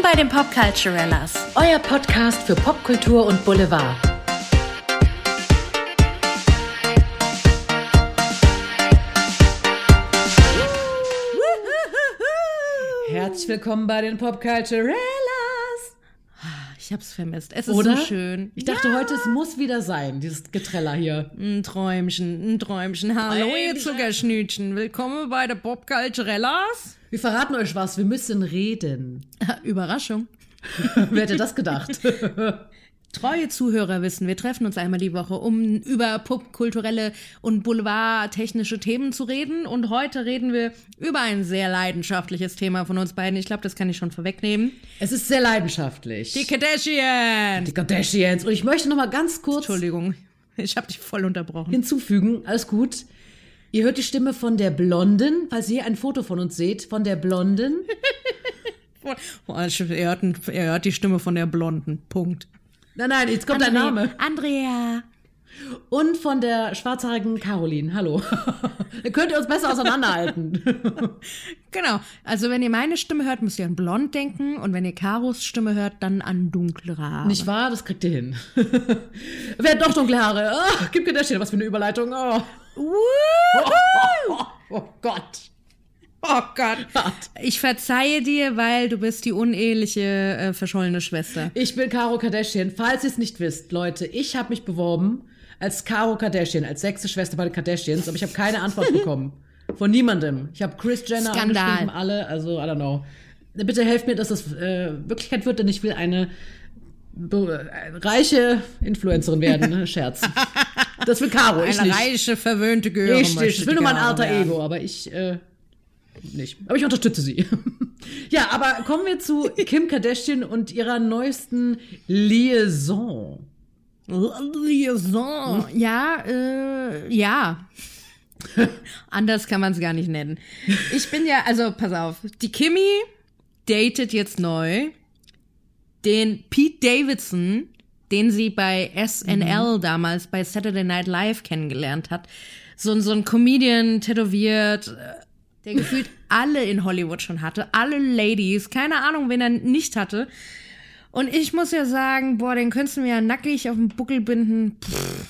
Willkommen bei den Popculturellas. Euer Podcast für Popkultur und Boulevard. Herzlich willkommen bei den Popculturellas. Ich hab's vermisst. Es ist Oder? so schön. Ich dachte heute, es muss wieder sein, dieses Getreller hier. Ein Träumchen, ein Träumchen. Hallo, ihr. Zuckerschnütchen. Willkommen bei der Popculturellas. Wir verraten euch was, wir müssen reden. Überraschung. Wer hätte das gedacht? Treue Zuhörer wissen, wir treffen uns einmal die Woche, um über popkulturelle und boulevardtechnische Themen zu reden. Und heute reden wir über ein sehr leidenschaftliches Thema von uns beiden. Ich glaube, das kann ich schon vorwegnehmen. Es ist sehr leidenschaftlich. Die Kardashians. Die Kardashians. Und ich möchte noch mal ganz kurz Entschuldigung, ich habe dich voll unterbrochen. hinzufügen, alles gut. Ihr hört die Stimme von der Blonden, falls ihr ein Foto von uns seht, von der Blonden. Er hört, er hört die Stimme von der Blonden. Punkt. Nein, nein, jetzt kommt dein Name. Andrea. Und von der schwarzhaarigen Caroline. Hallo. Dann könnt ihr uns besser auseinanderhalten. Genau. Also wenn ihr meine Stimme hört, müsst ihr an blond denken. Und wenn ihr Karos Stimme hört, dann an dunklere Haare. Nicht wahr? Das kriegt ihr hin. Wer hat doch dunkle Haare? Oh, gib Kardashian, was für eine Überleitung. Oh, Woo! oh, oh Gott. Oh Gott. Ich verzeihe dir, weil du bist die uneheliche, äh, verschollene Schwester. Ich bin Caro Kardashian. Falls ihr es nicht wisst, Leute, ich habe mich beworben als Caro Kardashian, als sechste Schwester bei den Kardashians, aber ich habe keine Antwort bekommen. Von niemandem. Ich habe Chris Jenner Skandal. angeschrieben, alle, also I don't know. Bitte helft mir, dass das äh, Wirklichkeit wird, denn ich will eine äh, reiche Influencerin werden. ne? Scherz. Das will Caro, ich Eine nicht. reiche, verwöhnte Göre. Richtig, ich will nur mein alter werden. Ego, aber ich äh, nicht. Aber ich unterstütze sie. ja, aber kommen wir zu Kim Kardashian und ihrer neuesten Liaison. Liaison. Ja, äh, ja. Anders kann man es gar nicht nennen. Ich bin ja, also pass auf, die Kimi datet jetzt neu den Pete Davidson, den sie bei SNL damals bei Saturday Night Live kennengelernt hat. So, ein- so ein Comedian tätowiert, äh, der gefühlt alle in Hollywood schon hatte, alle Ladies, keine Ahnung, wen er nicht hatte. Und ich muss ja sagen, boah, den könntest du mir ja nackig auf den Buckel binden. Pff,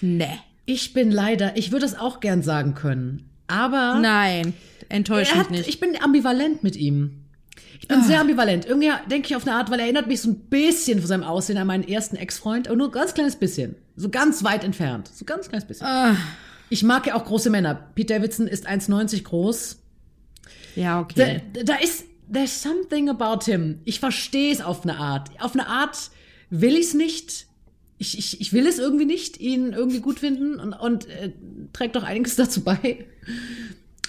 nee. Ich bin leider, ich würde es auch gern sagen können, aber Nein, enttäuscht mich nicht. ich bin ambivalent mit ihm. Ich bin sehr ambivalent. Irgendwie denke ich auf eine Art, weil er erinnert mich so ein bisschen von seinem Aussehen an meinen ersten Ex-Freund, aber nur ein ganz kleines bisschen. So ganz weit entfernt. So ganz kleines bisschen. Ich mag ja auch große Männer. Pete Davidson ist 1,90 groß. ja, okay. Da, da ist, there's something about him. Ich verstehe es auf eine Art. Auf eine Art will ich es nicht. Ich, ich, ich will es irgendwie nicht, ihn irgendwie gut finden und, und äh, trägt doch einiges dazu bei.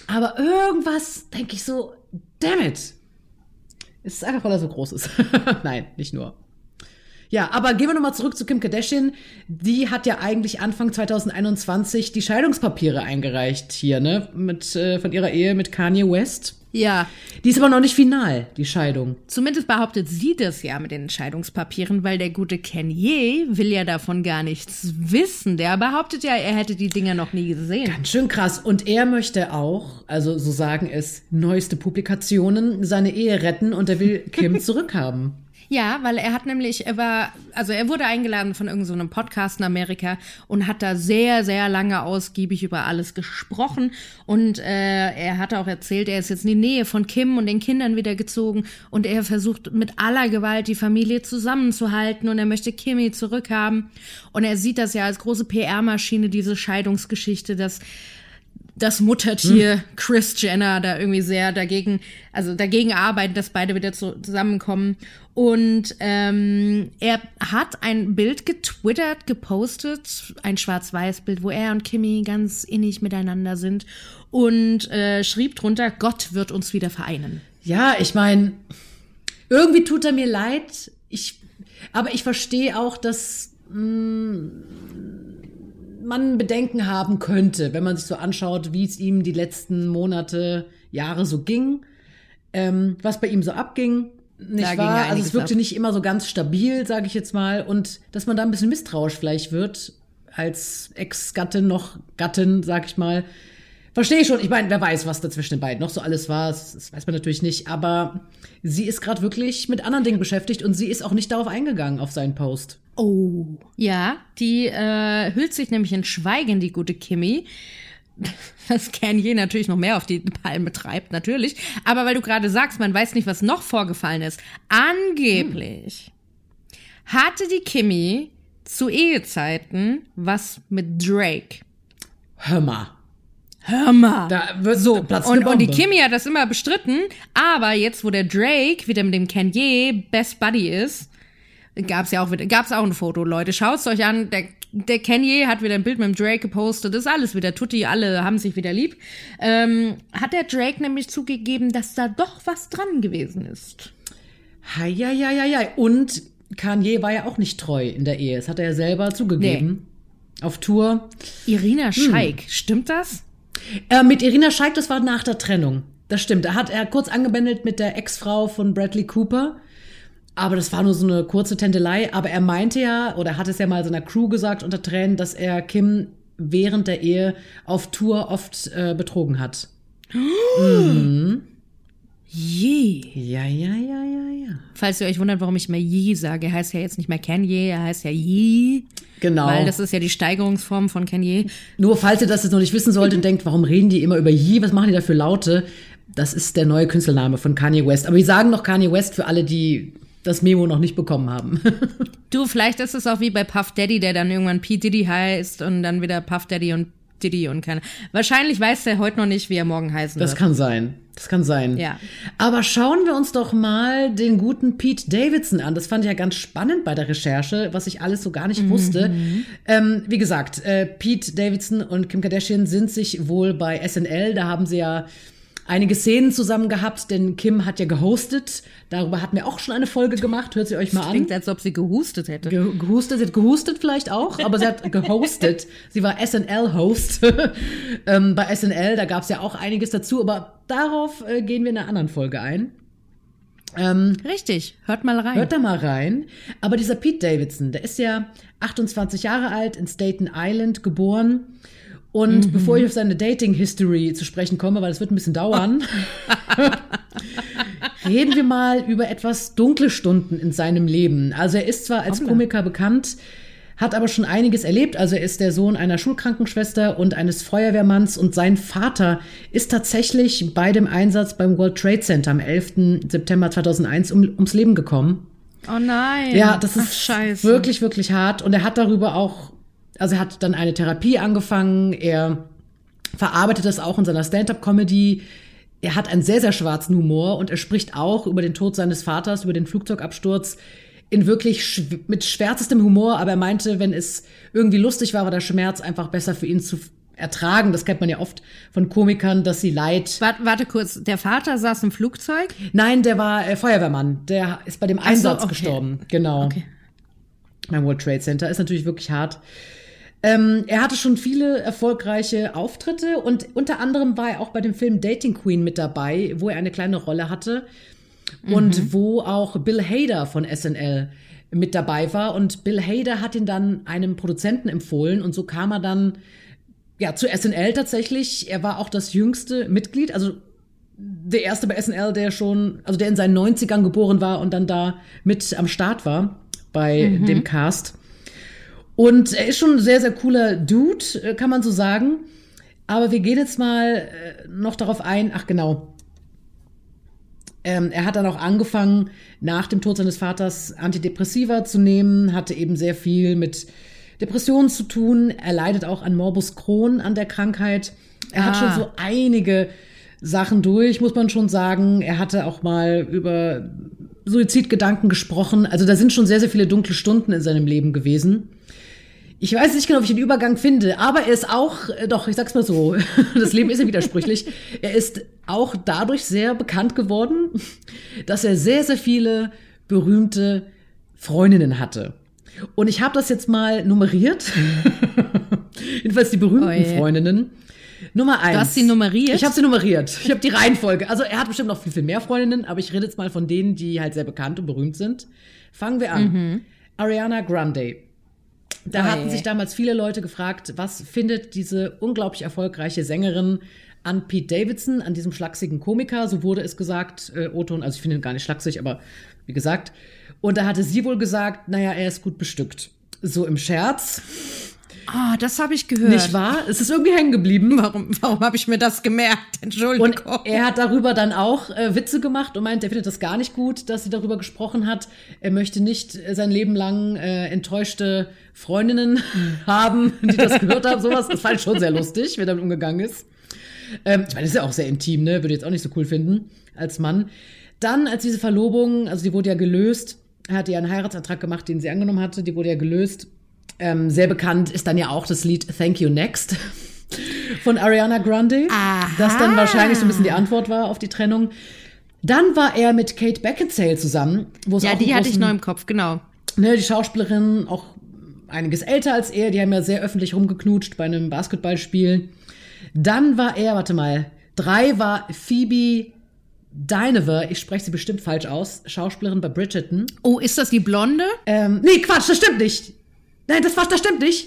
Aber irgendwas denke ich so, damn it. Es ist einfach, weil er so groß ist. Nein, nicht nur. Ja, aber gehen wir nochmal zurück zu Kim Kardashian. Die hat ja eigentlich Anfang 2021 die Scheidungspapiere eingereicht hier, ne? Mit, äh, von ihrer Ehe mit Kanye West. ja, Die ist aber noch nicht final, die Scheidung. zumindest behauptet sie das ja mit den Entscheidungspapieren, weil der gute Kanye will ja davon gar nichts wissen. Der behauptet ja, er hätte die Dinger noch nie gesehen. Ganz schön krass. Und er möchte auch, also so sagen es neueste Publikationen, seine Ehe retten und er will Kim zurückhaben. Ja, weil er hat nämlich, er war, also er wurde eingeladen von irgendeinem so Podcast in Amerika und hat da sehr, sehr lange ausgiebig über alles gesprochen. Und äh, er hat auch erzählt, er ist jetzt in die Nähe von Kim und den Kindern wieder gezogen und er versucht mit aller Gewalt die Familie zusammenzuhalten und er möchte Kimi zurückhaben. Und er sieht das ja als große PR-Maschine, diese Scheidungsgeschichte, dass das Muttertier Chris Jenner da irgendwie sehr dagegen, also dagegen arbeitet, dass beide wieder zu, zusammenkommen. Und ähm, er hat ein Bild getwittert, gepostet, ein Schwarz-Weiß-Bild, wo er und Kimi ganz innig miteinander sind und äh, schrieb drunter, Gott wird uns wieder vereinen. Ja, ich meine, irgendwie tut er mir leid. Ich, aber ich verstehe auch, dass mh, man Bedenken haben könnte, wenn man sich so anschaut, wie es ihm die letzten Monate, Jahre so ging, ähm, was bei ihm so abging. Nicht wahr? Also es wirkte ab. nicht immer so ganz stabil, sage ich jetzt mal, und dass man da ein bisschen misstrauisch vielleicht wird als Ex-Gattin noch Gattin, sag ich mal, Verstehe ich schon. Ich meine, wer weiß, was da zwischen den beiden noch so alles war. Das, das weiß man natürlich nicht. Aber sie ist gerade wirklich mit anderen Dingen beschäftigt und sie ist auch nicht darauf eingegangen, auf seinen Post. Oh. Ja, die äh, hüllt sich nämlich in Schweigen, die gute Kimmy. Was Kanye natürlich noch mehr auf die Palme treibt, natürlich. Aber weil du gerade sagst, man weiß nicht, was noch vorgefallen ist. Angeblich hm. hatte die Kimmy zu Ehezeiten was mit Drake. Hör mal. Hör mal. Da wird so. Platz Und, und die Kimmy hat das immer bestritten. Aber jetzt, wo der Drake wieder mit dem Kanye Best Buddy ist, gab's ja auch wieder, gab's auch ein Foto, Leute. Schaut's euch an. Der, der Kanye hat wieder ein Bild mit dem Drake gepostet. Das ist alles wieder Tutti. Alle haben sich wieder lieb. Ähm, hat der Drake nämlich zugegeben, dass da doch was dran gewesen ist. Ja, ja, ja, ja. Und Kanye war ja auch nicht treu in der Ehe. Das hat er ja selber zugegeben. Nee. Auf Tour. Irina Scheik, hm. stimmt das? Äh, mit Irina Scheik, das war nach der Trennung. Das stimmt. Er hat er kurz angebändelt mit der Ex-Frau von Bradley Cooper. Aber das war nur so eine kurze Tändelei. Aber er meinte ja, oder hat es ja mal seiner Crew gesagt unter Tränen, dass er Kim während der Ehe auf Tour oft äh, betrogen hat. Mhm. Je. Ja, ja, ja, ja, ja. Falls ihr euch wundert, warum ich immer Je sage, er heißt ja jetzt nicht mehr Kanye, er heißt ja Je. Genau. Weil das ist ja die Steigerungsform von Kanye. Nur falls ihr das jetzt noch nicht wissen solltet und denkt, warum reden die immer über Je, was machen die da für Laute? Das ist der neue Künstlername von Kanye West. Aber wir sagen noch Kanye West für alle, die das Memo noch nicht bekommen haben. du, vielleicht ist es auch wie bei Puff Daddy, der dann irgendwann P. Diddy heißt und dann wieder Puff Daddy und Diddy und keine. Wahrscheinlich weiß er heute noch nicht, wie er morgen heißen das wird. Das kann sein. Das kann sein. Ja. Aber schauen wir uns doch mal den guten Pete Davidson an. Das fand ich ja ganz spannend bei der Recherche, was ich alles so gar nicht wusste. Mhm. Ähm, wie gesagt, äh, Pete Davidson und Kim Kardashian sind sich wohl bei SNL. Da haben sie ja einige Szenen zusammen gehabt, denn Kim hat ja gehostet. Darüber hatten wir auch schon eine Folge gemacht. Hört sie euch mal das an. Klingt, als ob sie gehustet hätte. Ge gehustet, sie hat gehustet vielleicht auch, aber sie hat gehostet. sie war SNL-Host ähm, bei SNL. Da gab es ja auch einiges dazu, aber darauf äh, gehen wir in einer anderen Folge ein. Ähm, Richtig, hört mal rein. Hört da mal rein. Aber dieser Pete Davidson, der ist ja 28 Jahre alt, in Staten Island geboren und mhm. bevor ich auf seine Dating-History zu sprechen komme, weil das wird ein bisschen dauern, reden wir mal über etwas dunkle Stunden in seinem Leben. Also er ist zwar als Hoppla. Komiker bekannt, hat aber schon einiges erlebt. Also er ist der Sohn einer Schulkrankenschwester und eines Feuerwehrmanns und sein Vater ist tatsächlich bei dem Einsatz beim World Trade Center am 11. September 2001 um, ums Leben gekommen. Oh nein. Ja, das ist Ach, wirklich, wirklich hart. Und er hat darüber auch also er hat dann eine Therapie angefangen, er verarbeitet das auch in seiner Stand-up-Comedy. Er hat einen sehr, sehr schwarzen Humor und er spricht auch über den Tod seines Vaters, über den Flugzeugabsturz in wirklich schw mit schwärzestem Humor, aber er meinte, wenn es irgendwie lustig war, war der Schmerz einfach besser für ihn zu ertragen. Das kennt man ja oft von Komikern, dass sie leid. Warte, warte kurz, der Vater saß im Flugzeug? Nein, der war äh, Feuerwehrmann. Der ist bei dem Einsatz so, okay. gestorben. Genau. Okay. Beim World Trade Center ist natürlich wirklich hart. Ähm, er hatte schon viele erfolgreiche Auftritte und unter anderem war er auch bei dem Film Dating Queen mit dabei, wo er eine kleine Rolle hatte und mhm. wo auch Bill Hader von SNL mit dabei war. Und Bill Hader hat ihn dann einem Produzenten empfohlen und so kam er dann ja zu SNL tatsächlich. Er war auch das jüngste Mitglied, also der erste bei SNL, der schon, also der in seinen 90ern geboren war und dann da mit am Start war bei mhm. dem Cast. Und er ist schon ein sehr, sehr cooler Dude, äh, kann man so sagen. Aber wir gehen jetzt mal äh, noch darauf ein. Ach genau. Ähm, er hat dann auch angefangen, nach dem Tod seines Vaters Antidepressiva zu nehmen, hatte eben sehr viel mit Depressionen zu tun. Er leidet auch an Morbus Crohn, an der Krankheit. Er ah. hat schon so einige Sachen durch, muss man schon sagen. Er hatte auch mal über Suizidgedanken gesprochen. Also da sind schon sehr, sehr viele dunkle Stunden in seinem Leben gewesen. Ich weiß nicht genau, ob ich den Übergang finde, aber er ist auch, äh, doch, ich sag's mal so, das Leben ist ja widersprüchlich. Er ist auch dadurch sehr bekannt geworden, dass er sehr, sehr viele berühmte Freundinnen hatte. Und ich habe das jetzt mal nummeriert. Jedenfalls die berühmten oh Freundinnen. Nummer eins. Du hast sie nummeriert? Ich habe sie nummeriert. Ich habe die Reihenfolge. Also er hat bestimmt noch viel, viel mehr Freundinnen, aber ich rede jetzt mal von denen, die halt sehr bekannt und berühmt sind. Fangen wir an. Mhm. Ariana Grande. Da Oh hatten sich damals viele Leute gefragt, was findet diese unglaublich erfolgreiche Sängerin an Pete Davidson, an diesem schlachsigen Komiker, so wurde es gesagt, äh, Oton, also ich finde ihn gar nicht schlaksig, aber wie gesagt. Und da hatte sie wohl gesagt, naja, er ist gut bestückt. So im Scherz, Ah, das habe ich gehört. nicht wahr? Es ist irgendwie hängen geblieben. Warum, warum habe ich mir das gemerkt? Entschuldigung. Und er hat darüber dann auch äh, Witze gemacht und meint, er findet das gar nicht gut, dass sie darüber gesprochen hat. Er möchte nicht äh, sein Leben lang äh, enttäuschte Freundinnen haben, die das gehört haben. Sowas, das fand ich schon sehr lustig, wie er damit umgegangen ist. Ähm, ich meine, das ist ja auch sehr intim, ne? Würde ich jetzt auch nicht so cool finden als Mann. Dann, als diese Verlobung, also die wurde ja gelöst, er hatte ja einen Heiratsantrag gemacht, den sie angenommen hatte, die wurde ja gelöst. Ähm, sehr bekannt ist dann ja auch das Lied Thank You Next von Ariana Grande, Aha. das dann wahrscheinlich so ein bisschen die Antwort war auf die Trennung. Dann war er mit Kate Beckinsale zusammen, wo es ja, auch die hatte ich noch im Kopf, genau. ne, die Schauspielerin, auch einiges älter als er, die haben ja sehr öffentlich rumgeknutscht bei einem Basketballspiel. Dann war er, warte mal, drei war Phoebe Dynevor, ich spreche sie bestimmt falsch aus, Schauspielerin bei Bridgerton. Oh, ist das die Blonde? Ähm, nee, Quatsch, das stimmt nicht. Nein, das, war- das stimmt nicht.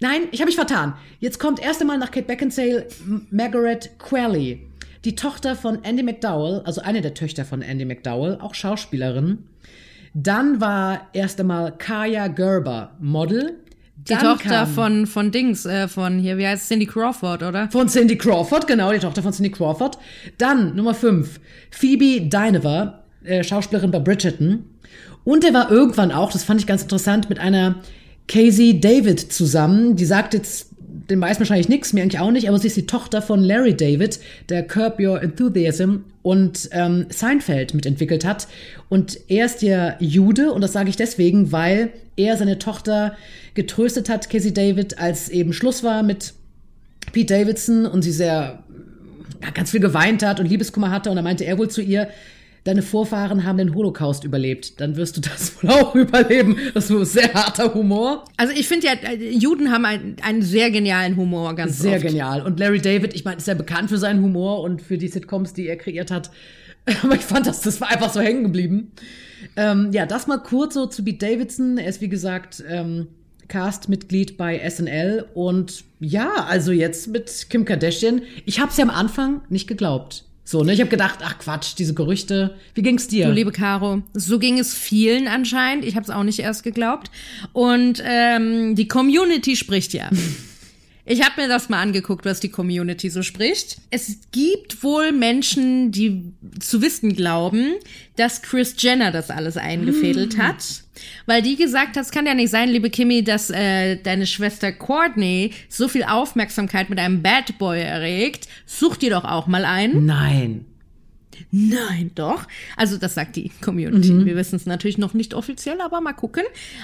Nein, ich habe mich vertan. Jetzt kommt erst einmal nach Kate Beckinsale Margaret Qualley, die Tochter von Andy McDowell, also eine der Töchter von Andy McDowell, auch Schauspielerin. Dann war erst einmal Kaya Gerber, Model. Die Dann Tochter von, von Dings, äh, von hier, wie heißt Cindy Crawford, oder? Von Cindy Crawford, genau, die Tochter von Cindy Crawford. Dann Nummer 5, Phoebe Dynevor, äh, Schauspielerin bei Bridgerton. Und er war irgendwann auch, das fand ich ganz interessant, mit einer Casey David zusammen. Die sagt jetzt den meisten wahrscheinlich nichts, mir eigentlich auch nicht, aber sie ist die Tochter von Larry David, der Curb Your Enthusiasm und ähm, Seinfeld mitentwickelt hat. Und er ist ja Jude und das sage ich deswegen, weil er seine Tochter getröstet hat, Casey David, als eben Schluss war mit Pete Davidson und sie sehr ja, ganz viel geweint hat und Liebeskummer hatte und dann meinte er wohl zu ihr, deine Vorfahren haben den Holocaust überlebt, dann wirst du das wohl auch überleben. Das ist sehr harter Humor. Also ich finde ja, Juden haben einen, einen sehr genialen Humor, ganz Sehr oft. genial. Und Larry David, ich meine, ist ja bekannt für seinen Humor und für die Sitcoms, die er kreiert hat. Aber ich fand das, das war einfach so hängen geblieben. Ähm, ja, das mal kurz so zu Pete Davidson. Er ist, wie gesagt, ähm, Cast-Mitglied bei SNL. Und ja, also jetzt mit Kim Kardashian. Ich habe es ja am Anfang nicht geglaubt. So, ne? Ich habe gedacht, ach Quatsch, diese Gerüchte. Wie ging's dir? Du liebe Caro, so ging es vielen anscheinend. Ich habe es auch nicht erst geglaubt. Und ähm, die Community spricht ja. Ich habe mir das mal angeguckt, was die Community so spricht. Es gibt wohl Menschen, die zu wissen glauben, dass Chris Jenner das alles eingefädelt hat. Weil die gesagt hat, es kann ja nicht sein, liebe Kimmy, dass äh, deine Schwester Courtney so viel Aufmerksamkeit mit einem Bad Boy erregt. Such dir doch auch mal einen. Nein. Nein, doch. Also das sagt die Community. Wir wissen es natürlich noch nicht offiziell, aber mal gucken.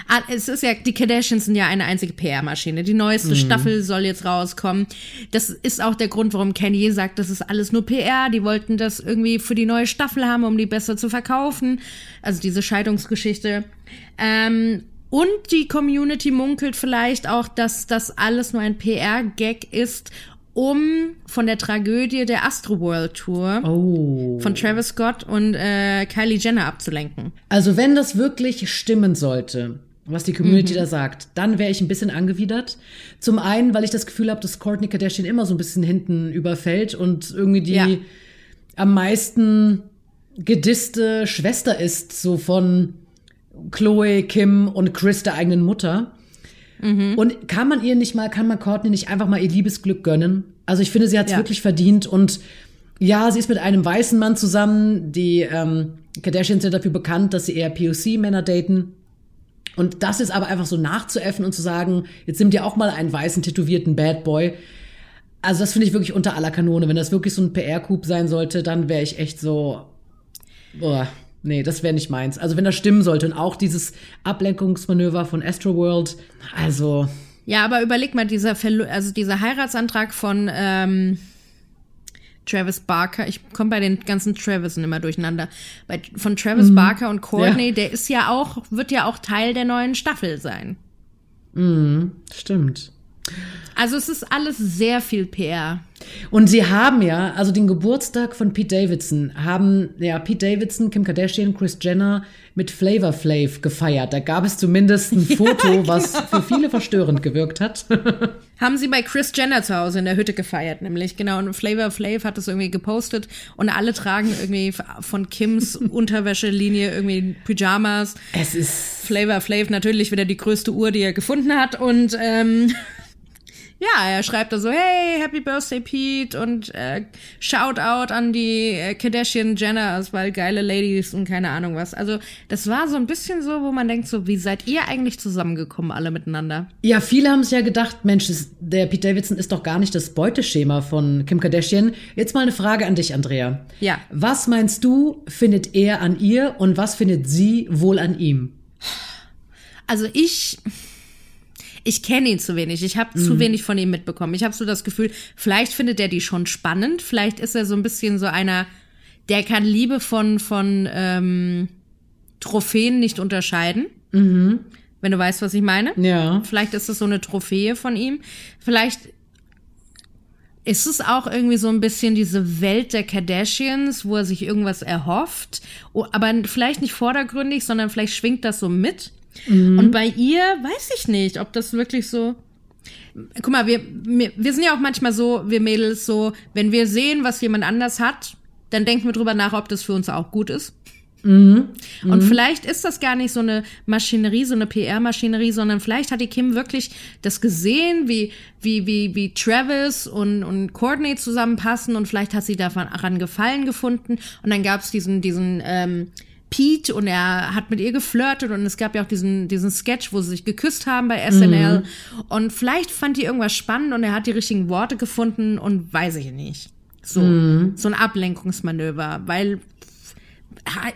Ah, Es ist ja, die Kardashians sind ja eine einzige PR-Maschine. Die neueste Staffel soll jetzt rauskommen. Das ist auch der Grund, warum Kanye sagt, das ist alles nur PR. Die wollten das irgendwie für die neue Staffel haben, um die besser zu verkaufen. Also diese Scheidungsgeschichte. Ähm, und die Community munkelt vielleicht auch, dass das alles nur ein PR-Gag ist, um von der Tragödie der Astroworld Tour Oh. von Travis Scott und äh, Kylie Jenner abzulenken. Also wenn das wirklich stimmen sollte, was die Community da sagt, dann wäre ich ein bisschen angewidert. Zum einen, weil ich das Gefühl habe, dass Kourtney Kardashian immer so ein bisschen hinten überfällt und irgendwie die Ja. am meisten gedisste Schwester ist, so von Chloe, Kim und Chris, der eigenen Mutter. Und kann man ihr nicht mal, kann man Courtney nicht einfach mal ihr Liebesglück gönnen? Also ich finde, sie hat es Ja. wirklich verdient und ja, sie ist mit einem weißen Mann zusammen. Die ähm, Kardashians sind dafür bekannt, dass sie eher POC-Männer daten. Und das ist aber einfach so nachzuäffen und zu sagen, jetzt nimm dir auch mal einen weißen, tätowierten Bad Boy. Also das finde ich wirklich unter aller Kanone. Wenn das wirklich so ein PR-Coup sein sollte, dann wäre ich echt so, boah, nee, das wäre nicht meins. Also wenn das stimmen sollte und auch dieses Ablenkungsmanöver von Astroworld, also Ja, aber überleg mal, dieser, Verlo also dieser Heiratsantrag von ähm, Travis Barker, ich komme bei den ganzen Travisen immer durcheinander, bei, von Travis Barker und Courtney, Ja. der ist ja auch, wird ja auch Teil der neuen Staffel sein. stimmt. Also es ist alles sehr viel PR. Und sie haben ja, also den Geburtstag von Pete Davidson, haben ja Pete Davidson, Kim Kardashian, Chris Jenner mit Flavor Flav gefeiert. Da gab es zumindest ein Foto, ja, genau. was für viele verstörend gewirkt hat. haben sie bei Chris Jenner zu Hause in der Hütte gefeiert, nämlich genau. Und Flavor Flav hat das irgendwie gepostet und alle tragen irgendwie von Kims Unterwäschelinie irgendwie Pyjamas. Es ist Flavor Flav natürlich wieder die größte Uhr, die er gefunden hat und ähm, ja, er schreibt da so, hey, Happy Birthday Pete und äh, Shoutout an die äh, Kardashian Jenners, weil geile Ladies und keine Ahnung was. Also das war so ein bisschen so, wo man denkt so, wie seid ihr eigentlich zusammengekommen alle miteinander? Ja, viele haben es ja gedacht, Mensch, der Pete Davidson ist doch gar nicht das Beuteschema von Kim Kardashian. Jetzt mal eine Frage an dich, Andrea. Ja. Was meinst du, findet er an ihr und was findet sie wohl an ihm? Also ich ich kenne ihn zu wenig. Ich habe mhm. zu wenig von ihm mitbekommen. Ich habe so das Gefühl, vielleicht findet er die schon spannend. Vielleicht ist er so ein bisschen so einer, der kann Liebe von, von ähm, Trophäen nicht unterscheiden. Mhm. Wenn du weißt, was ich meine. Ja. Vielleicht ist es so eine Trophäe von ihm. Vielleicht ist es auch irgendwie so ein bisschen diese Welt der Kardashians, wo er sich irgendwas erhofft, aber vielleicht nicht vordergründig, sondern vielleicht schwingt das so mit. Mhm. Und bei ihr weiß ich nicht, ob das wirklich so. Guck mal, wir, wir sind ja auch manchmal so, wir Mädels so, wenn wir sehen, was jemand anders hat, dann denken wir drüber nach, ob das für uns auch gut ist. Mhm. Und mhm. vielleicht ist das gar nicht so eine Maschinerie, so eine PR-Maschinerie, sondern vielleicht hat die Kim wirklich das gesehen, wie, wie, wie, wie Travis und, und Courtney zusammenpassen und vielleicht hat sie daran Gefallen gefunden. Und dann gab es diesen, diesen ähm, Pete und er hat mit ihr geflirtet und es gab ja auch diesen, diesen Sketch, wo sie sich geküsst haben bei SNL. Mhm. Und vielleicht fand die irgendwas spannend und er hat die richtigen Worte gefunden und weiß ich nicht. So, mhm. so ein Ablenkungsmanöver, weil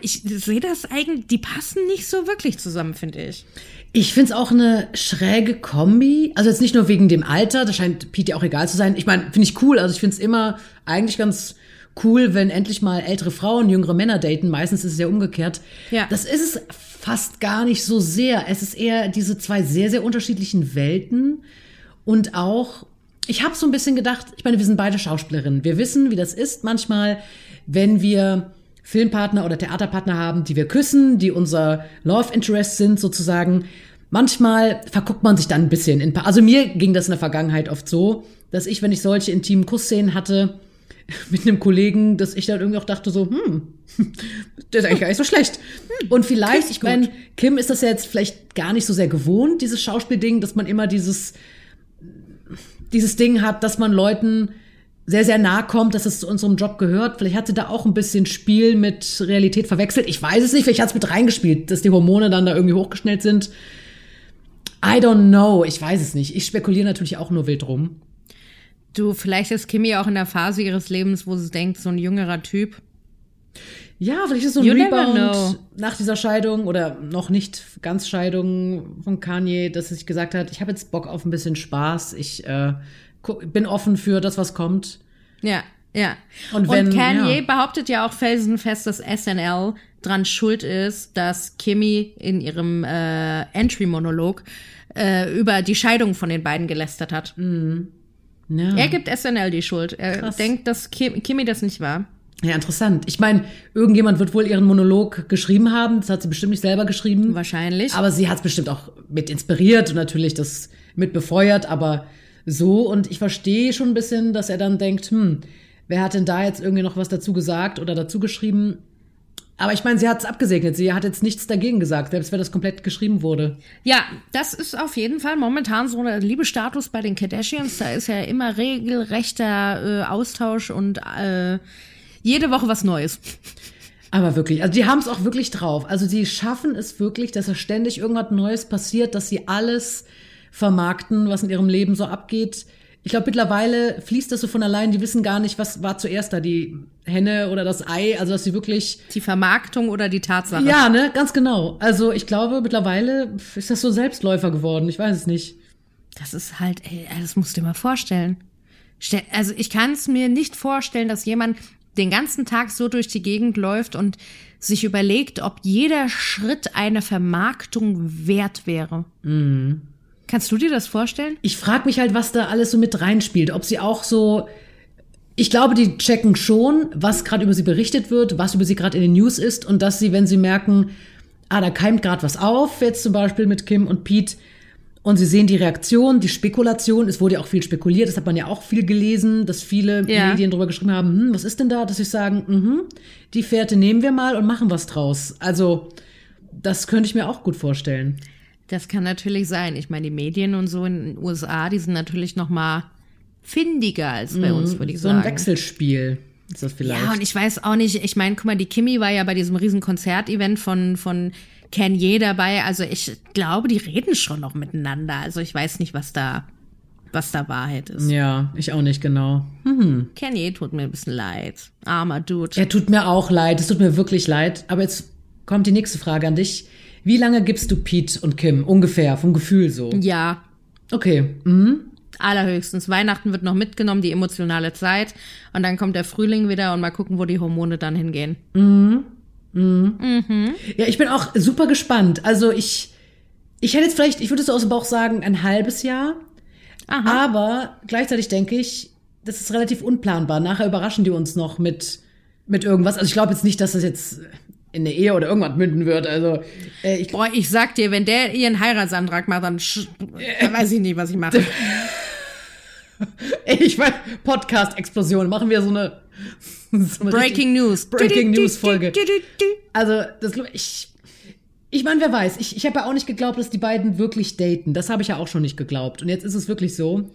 ich sehe das eigentlich, die passen nicht so wirklich zusammen, finde ich. Ich finde es auch eine schräge Kombi. Also jetzt nicht nur wegen dem Alter, das scheint Pete ja auch egal zu sein. Ich meine, finde ich cool. Also ich finde es immer eigentlich ganz cool, wenn endlich mal ältere Frauen jüngere Männer daten. Meistens ist es ja umgekehrt. Ja. Das ist es fast gar nicht so sehr. Es ist eher diese zwei sehr, sehr unterschiedlichen Welten und auch ich habe so ein bisschen gedacht, ich meine, wir sind beide Schauspielerinnen. Wir wissen, wie das ist manchmal, wenn wir Filmpartner oder Theaterpartner haben, die wir küssen, die unser Love Interest sind sozusagen. Manchmal verguckt man sich dann ein bisschen. In, also mir ging das in der Vergangenheit oft so, dass ich, wenn ich solche intimen Kussszenen hatte, mit einem Kollegen, dass ich dann irgendwie auch dachte so, hm, der ist eigentlich gar nicht so schlecht. Und vielleicht, ich meine, Kim ist das ja jetzt vielleicht gar nicht so sehr gewohnt, dieses Schauspielding, dass man immer dieses, dieses Ding hat, dass man Leuten sehr, sehr nahe kommt, dass es zu unserem Job gehört. Vielleicht hat sie da auch ein bisschen Spiel mit Realität verwechselt. Ich weiß es nicht, vielleicht hat es mit reingespielt, dass die Hormone dann da irgendwie hochgeschnellt sind. I don't know, ich weiß es nicht. Ich spekuliere natürlich auch nur wild rum. Du, vielleicht ist Kimi auch in der Phase ihres Lebens, wo sie denkt, so ein jüngerer Typ. Ja, vielleicht ist so ein you Rebound nach dieser Scheidung oder noch nicht ganz Scheidung von Kanye, dass er sich gesagt hat, ich habe jetzt Bock auf ein bisschen Spaß, ich äh, bin offen für das, was kommt. Ja, ja. Und, wenn, Und Kanye ja. behauptet ja auch felsenfest, dass SNL dran schuld ist, dass Kimi in ihrem äh, Entry-Monolog äh, über die Scheidung von den beiden gelästert hat. Mhm. Ja. Er gibt SNL die Schuld. Er Krass. denkt, dass Kim, Kimi das nicht war. Ja, interessant. Ich meine, irgendjemand wird wohl ihren Monolog geschrieben haben. Das hat sie bestimmt nicht selber geschrieben. Wahrscheinlich. Aber sie hat es bestimmt auch mit inspiriert und natürlich das mit befeuert. Aber so, und ich verstehe schon ein bisschen, dass er dann denkt, hm, wer hat denn da jetzt irgendwie noch was dazu gesagt oder dazu geschrieben? Aber ich meine, sie hat es abgesegnet. Sie hat jetzt nichts dagegen gesagt, selbst wenn das komplett geschrieben wurde. Ja, das ist auf jeden Fall momentan so ein Liebestatus bei den Kardashians. Da ist ja immer regelrechter äh, Austausch und äh, jede Woche was Neues. Aber wirklich, also die haben es auch wirklich drauf. Also die schaffen es wirklich, dass es ständig irgendwas Neues passiert, dass sie alles vermarkten, was in ihrem Leben so abgeht. Ich glaube, mittlerweile fließt das so von allein. Die wissen gar nicht, was war zuerst da, die Henne oder das Ei. Also, dass sie wirklich. Die Vermarktung oder die Tatsache. Ja, ne, ganz genau. Also, ich glaube, mittlerweile ist das so Selbstläufer geworden. Ich weiß es nicht. Das ist halt, ey, das musst du dir mal vorstellen. Also, ich kann es mir nicht vorstellen, dass jemand den ganzen Tag so durch die Gegend läuft und sich überlegt, ob jeder Schritt eine Vermarktung wert wäre. Mhm. Kannst du dir das vorstellen? Ich frage mich halt, was da alles so mit reinspielt. Ob sie auch so Ich glaube, die checken schon, was gerade über sie berichtet wird, was über sie gerade in den News ist und dass sie, wenn sie merken, ah, da keimt gerade was auf, jetzt zum Beispiel mit Kim und Pete, und sie sehen die Reaktion, die Spekulation. Es wurde ja auch viel spekuliert, das hat man ja auch viel gelesen, dass viele Ja. Medien drüber geschrieben haben, hm, was ist denn da? Dass sie sagen, mhm, die Fährte nehmen wir mal und machen was draus. Also, das könnte ich mir auch gut vorstellen. Das kann natürlich sein. Ich meine, die Medien und so in den USA, die sind natürlich noch mal findiger als bei uns, würde ich Mhm. So sagen. ein Wechselspiel ist das vielleicht. Ja, und ich weiß auch nicht, ich meine, guck mal, die Kimi war ja bei diesem riesen Konzertevent von, von Kanye dabei. Also ich glaube, die reden schon noch miteinander. Also ich weiß nicht, was da, was da Wahrheit ist. ja, ich auch nicht genau. Kanye tut mir ein bisschen leid. Armer Dude. Er tut mir auch leid, es tut mir wirklich leid. Aber jetzt kommt die nächste Frage an dich. Wie lange gibst du Pete und Kim? Ungefähr, vom Gefühl so. Ja, Okay. Mhm. allerhöchstens. Weihnachten wird noch mitgenommen, die emotionale Zeit. Und dann kommt der Frühling wieder und mal gucken, wo die Hormone dann hingehen. Ja, ich bin auch super gespannt. Also ich, ich hätte jetzt vielleicht, ich würde so aus dem Bauch sagen, ein halbes Jahr. Aha. Aber gleichzeitig denke ich, das ist relativ unplanbar. Nachher überraschen die uns noch mit, mit irgendwas. Also ich glaube jetzt nicht, dass das jetzt in eine Ehe oder irgendwas münden wird. Also äh, ich, Boah, ich sag dir, wenn der ihren Heiratsantrag macht, dann, sch- dann weiß ich nicht, was ich mache. ich meine, Podcast-Explosion. Machen wir so eine, so eine Breaking News. Breaking News Folge. Du, du, du, du. Also, das ich. Ich meine, wer weiß. Ich, ich habe ja auch nicht geglaubt, dass die beiden wirklich daten. Das habe ich ja auch schon nicht geglaubt. Und jetzt ist es wirklich so.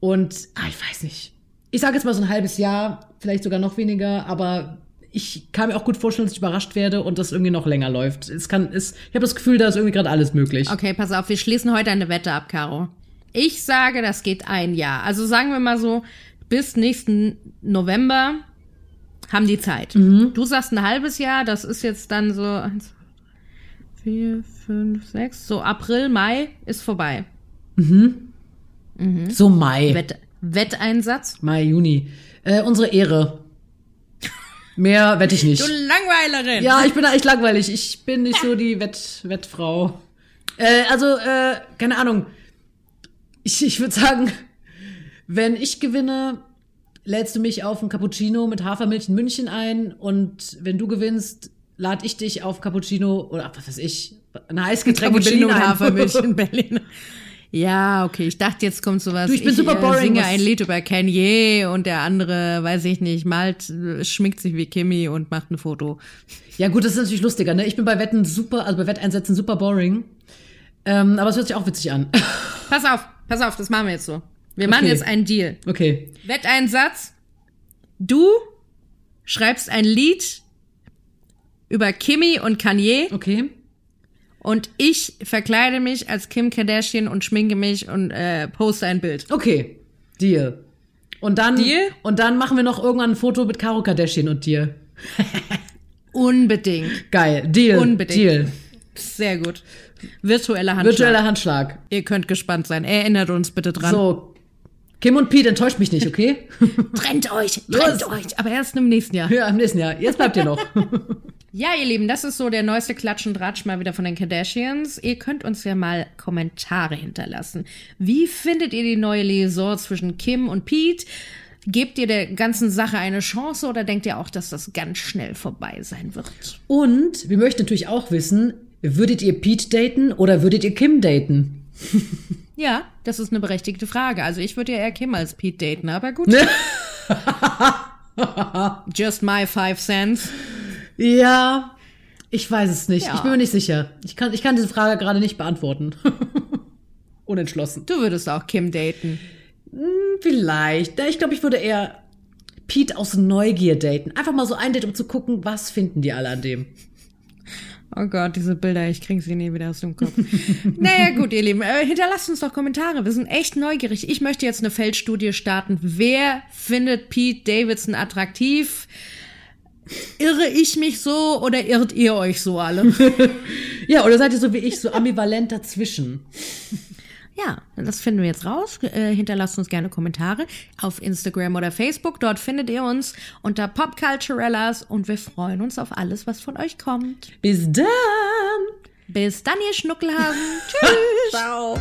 Und, ah, ich weiß nicht. Ich sage jetzt mal so ein halbes Jahr, vielleicht sogar noch weniger, aber ich kann mir auch gut vorstellen, dass ich überrascht werde und das irgendwie noch länger läuft. Es kann, es, ich habe das Gefühl, da ist irgendwie gerade alles möglich. Okay, pass auf, wir schließen heute eine Wette ab, Caro. Ich sage, das geht ein Jahr. Also sagen wir mal so, bis nächsten November haben die Zeit. Du sagst ein halbes Jahr, das ist jetzt dann so eins, vier, fünf, sechs, so April, Mai ist vorbei. So Mai. Wett, Wetteinsatz. Mai, Juni. Äh, unsere Ehre. Mehr wette ich nicht. Du Langweilerin. Ja, ich bin echt langweilig. Ich bin nicht so die Wett Wettfrau. Äh, also, äh, keine Ahnung. Ich, ich würde sagen, wenn ich gewinne, lädst du mich auf ein Cappuccino mit Hafermilch in München ein und wenn du gewinnst, lade ich dich auf Cappuccino oder was weiß ich, ein Heißgetränk in Cappuccino Berlin und. Hafermilch in Berlin. Ja, okay. Ich dachte, jetzt kommt sowas. Du, ich bin super boring, Äh, singe was- ein Lied über Kanye und der andere, weiß ich nicht, malt, äh, schminkt sich wie Kimi und macht ein Foto. Ja gut, das ist natürlich lustiger, ne? Ich bin bei Wetten super, also bei Wetteinsätzen super boring. Ähm, aber es hört sich auch witzig an. Pass auf, pass auf, das machen wir jetzt so. Wir machen Okay. jetzt einen Deal. okay. Wetteinsatz. Du schreibst ein Lied über Kimi und Kanye Okay. Und ich verkleide mich als Kim Kardashian und schminke mich und äh, poste ein Bild. Okay, Deal. Und dann, Deal? Und dann machen wir noch irgendwann ein Foto mit Karo Kardashian und dir. Unbedingt. Geil, Deal. Unbedingt. Deal. Sehr gut. Virtueller Handschlag. Virtueller Handschlag. Ihr könnt gespannt sein. Erinnert uns bitte dran. So, Kim und Pete, enttäuscht mich nicht, okay? Trennt euch, trennt Los. euch. Aber erst im nächsten Jahr. ja, im nächsten Jahr. Jetzt bleibt ihr noch. Ja, ihr Lieben, das ist so der neueste Klatsch und Ratsch mal wieder von den Kardashians. Ihr könnt uns ja mal Kommentare hinterlassen. Wie findet ihr die neue Liaison zwischen Kim und Pete? Gebt ihr der ganzen Sache eine Chance oder denkt ihr auch, dass das ganz schnell vorbei sein wird? Und wir möchten natürlich auch wissen, würdet ihr Pete daten oder würdet ihr Kim daten? Ja, das ist eine berechtigte Frage. Also ich würde ja eher Kim als Pete daten, aber gut. Just my five cents. Ja, ich weiß es nicht. Ja. Ich bin mir nicht sicher. Ich kann, ich kann diese Frage gerade nicht beantworten. Unentschlossen. Du würdest auch Kim daten. Vielleicht. Ja, Ich glaube, ich würde eher Pete aus Neugier daten. Einfach mal so ein Date, um zu gucken, was finden die alle an dem. Oh Gott, diese Bilder, ich krieg sie nie wieder aus dem Kopf. naja, gut, ihr Lieben, äh, hinterlasst uns doch Kommentare. Wir sind echt neugierig. Ich möchte jetzt eine Feldstudie starten. Wer findet Pete Davidson attraktiv? Irre ich mich so oder irrt ihr euch so alle? Ja, oder seid ihr so wie ich, so ambivalent dazwischen? ja, das finden wir jetzt raus. Äh, hinterlasst uns gerne Kommentare auf Instagram oder Facebook. Dort findet ihr uns unter Popculturellas und wir freuen uns auf alles, was von euch kommt. Bis dann! Bis dann, ihr Schnuckelhasen. Tschüss. Ciao!